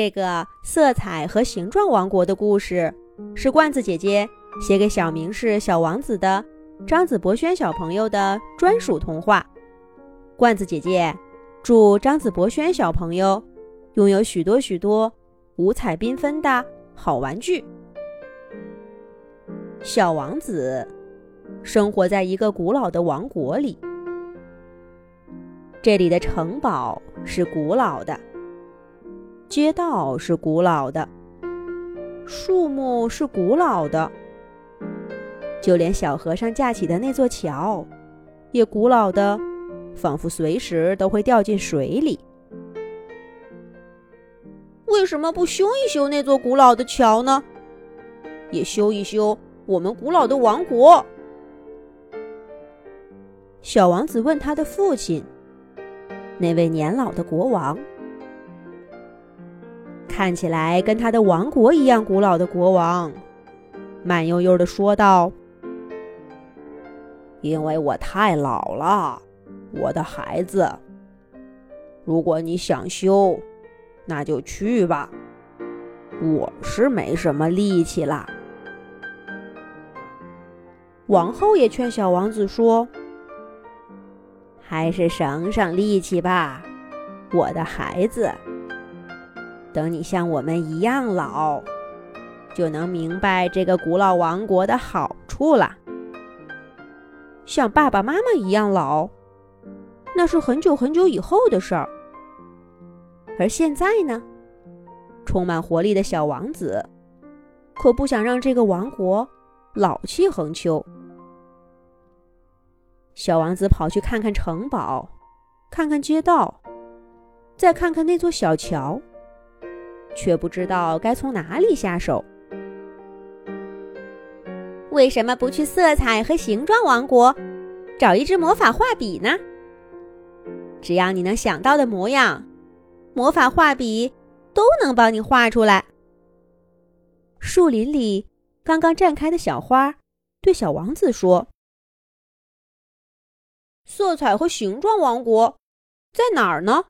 这个色彩和形状王国的故事，是罐子姐姐写给小明是小王子的张子博轩小朋友的专属童话。罐子姐姐祝张子博轩小朋友拥有许多许多五彩缤纷的好玩具。小王子生活在一个古老的王国里，这里的城堡是古老的。街道是古老的，树木是古老的，就连小和尚架起的那座桥，也古老的，仿佛随时都会掉进水里。为什么不修一修那座古老的桥呢？也修一修我们古老的王国？小王子问他的父亲，那位年老的国王。看起来跟他的王国一样古老的国王，慢悠悠的说道：“因为我太老了，我的孩子。如果你想修，那就去吧。我是没什么力气了。”王后也劝小王子说：“还是省省力气吧，我的孩子。”等你像我们一样老，就能明白这个古老王国的好处了。像爸爸妈妈一样老，那是很久很久以后的事儿。而现在呢，充满活力的小王子，可不想让这个王国老气横秋。小王子跑去看看城堡，看看街道，再看看那座小桥。却不知道该从哪里下手。为什么不去色彩和形状王国，找一支魔法画笔呢？只要你能想到的模样，魔法画笔都能帮你画出来。树林里刚刚绽开的小花对小王子说：“色彩和形状王国在哪儿呢？”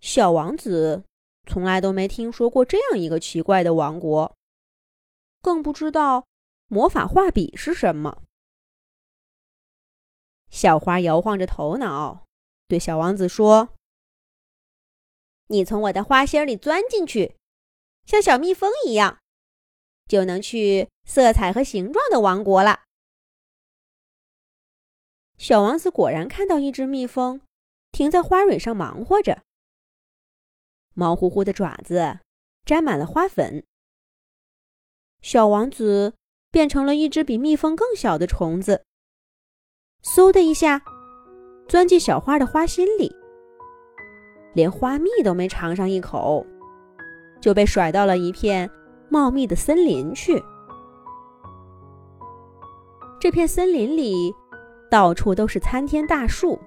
小王子从来都没听说过这样一个奇怪的王国，更不知道魔法画笔是什么。小花摇晃着头脑，对小王子说：“你从我的花心里钻进去，像小蜜蜂一样，就能去色彩和形状的王国了。”小王子果然看到一只蜜蜂停在花蕊上忙活着。毛乎乎的爪子沾满了花粉，小王子变成了一只比蜜蜂更小的虫子，嗖的一下钻进小花的花心里，连花蜜都没尝上一口，就被甩到了一片茂密的森林去。这片森林里到处都是参天大树，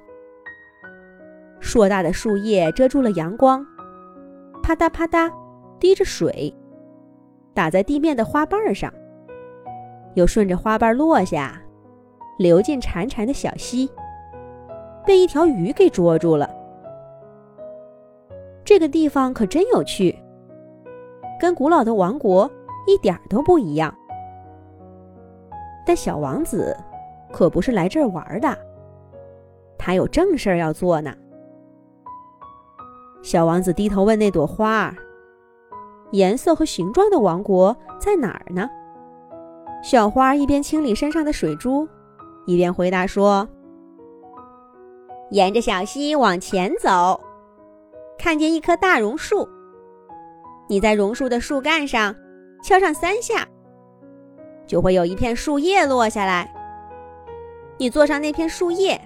硕大的树叶遮住了阳光。啪嗒啪嗒，滴着水，打在地面的花瓣上，又顺着花瓣落下，流进潺潺的小溪，被一条鱼给捉住了。这个地方可真有趣，跟古老的王国一点都不一样。但小王子可不是来这儿玩的，他有正事儿要做呢。小王子低头问那朵花：“颜色和形状的王国在哪儿呢？”小花一边清理身上的水珠，一边回答说：“沿着小溪往前走，看见一棵大榕树。你在榕树的树干上敲上三下，就会有一片树叶落下来。你坐上那片树叶，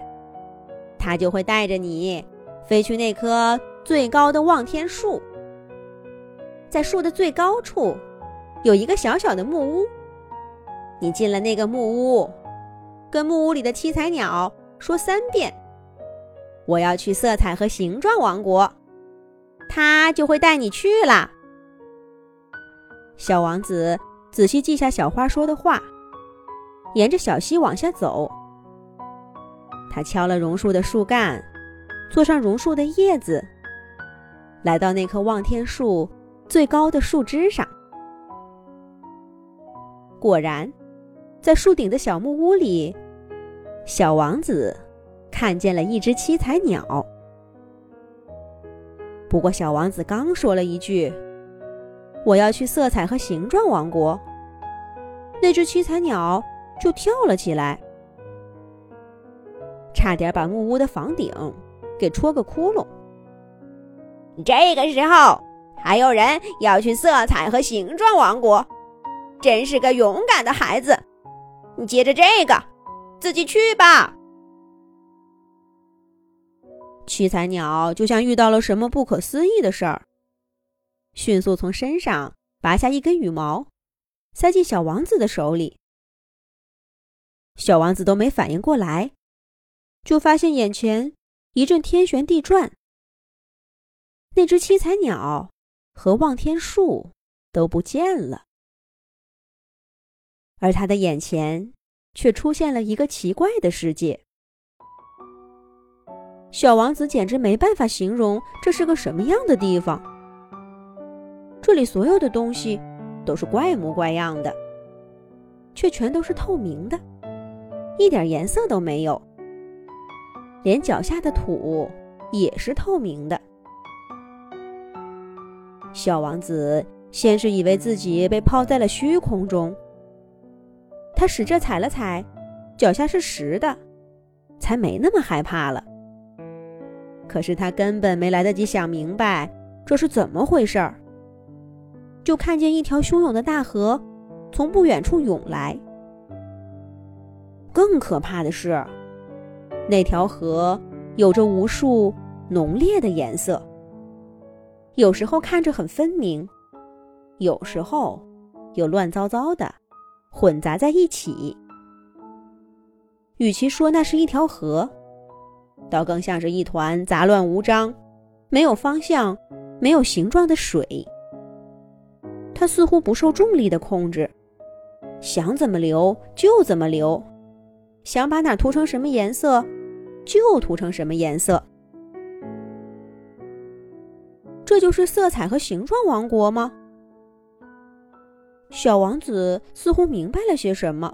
它就会带着你飞去那棵。”最高的望天树，在树的最高处，有一个小小的木屋。你进了那个木屋，跟木屋里的七彩鸟说三遍：“我要去色彩和形状王国。”它就会带你去了。小王子仔细记下小花说的话，沿着小溪往下走。他敲了榕树的树干，坐上榕树的叶子。来到那棵望天树最高的树枝上。果然，在树顶的小木屋里，小王子看见了一只七彩鸟。不过，小王子刚说了一句：“我要去色彩和形状王国。”那只七彩鸟就跳了起来，差点把木屋的房顶给戳个窟窿。这个时候还有人要去色彩和形状王国，真是个勇敢的孩子！你接着这个，自己去吧。七彩鸟就像遇到了什么不可思议的事儿，迅速从身上拔下一根羽毛，塞进小王子的手里。小王子都没反应过来，就发现眼前一阵天旋地转，那只七彩鸟和望天树都不见了，而他的眼前却出现了一个奇怪的世界。小王子简直没办法形容这是个什么样的地方。这里所有的东西都是怪模怪样的，却全都是透明的，一点颜色都没有。连脚下的土也是透明的。小王子先是以为自己被抛在了虚空中，他使劲踩了踩，脚下是实的，才没那么害怕了。可是他根本没来得及想明白这是怎么回事儿，就看见一条汹涌的大河从不远处涌来。更可怕的是，那条河有着无数浓烈的颜色，有时候看着很分明，有时候又乱糟糟的混杂在一起。与其说那是一条河，倒更像是一团杂乱无章、没有方向、没有形状的水。它似乎不受重力的控制，想怎么流就怎么流，想把哪涂成什么颜色，就涂成什么颜色。这就是色彩和形状王国吗？小王子似乎明白了些什么。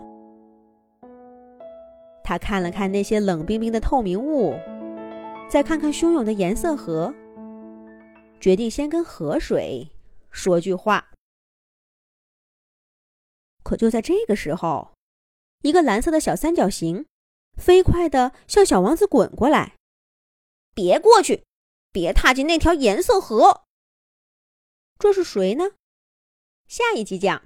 他看了看那些冷冰冰的透明物，再看看汹涌的颜色河，决定先跟河水说句话。可就在这个时候，一个蓝色的小三角形飞快地向小王子滚过来。“别过去，别踏进那条颜色河。”这是谁呢？下一集讲。